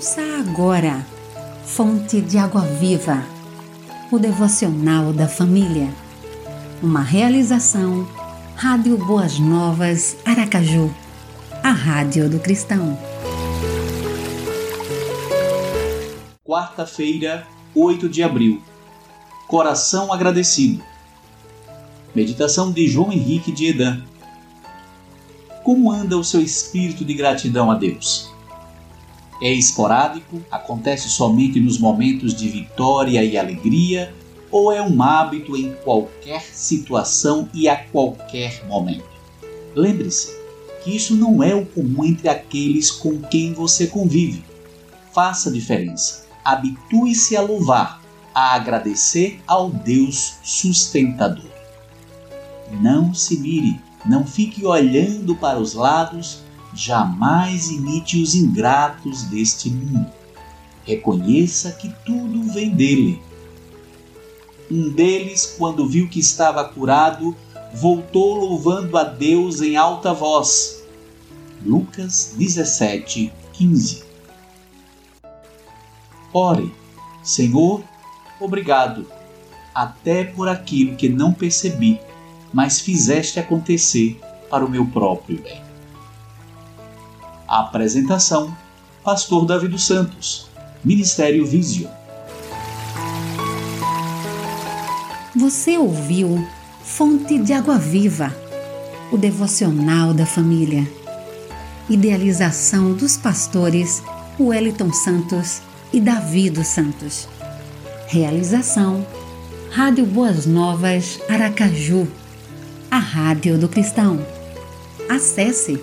Ouça agora, Fonte de Água Viva, o devocional da família. Uma realização, Rádio Boas Novas, Aracaju, a Rádio do Cristão. Quarta-feira, 8 de abril. Coração agradecido. Meditação de João Henrique de Edan. Como anda o seu espírito de gratidão a Deus? É esporádico? Acontece somente nos momentos de vitória e alegria? Ou é um hábito em qualquer situação e a qualquer momento? Lembre-se que isso não é o comum entre aqueles com quem você convive. Faça diferença. Habitue-se a louvar, a agradecer ao Deus sustentador. Não se mire, não fique olhando para os lados jamais imite os ingratos deste mundo. Reconheça que tudo vem dele. Um deles, quando viu que estava curado, voltou louvando a Deus em alta voz. Lucas 17, 15. Ore, Senhor, obrigado, até por aquilo que não percebi, mas fizeste acontecer para o meu próprio bem. Apresentação: Pastor Davi dos Santos, Ministério Visio. Você ouviu Fonte de Água Viva, o devocional da família. Idealização dos pastores Wellington Santos e Davi dos Santos. Realização: Rádio Boas Novas Aracaju, a Rádio do Cristão. Acesse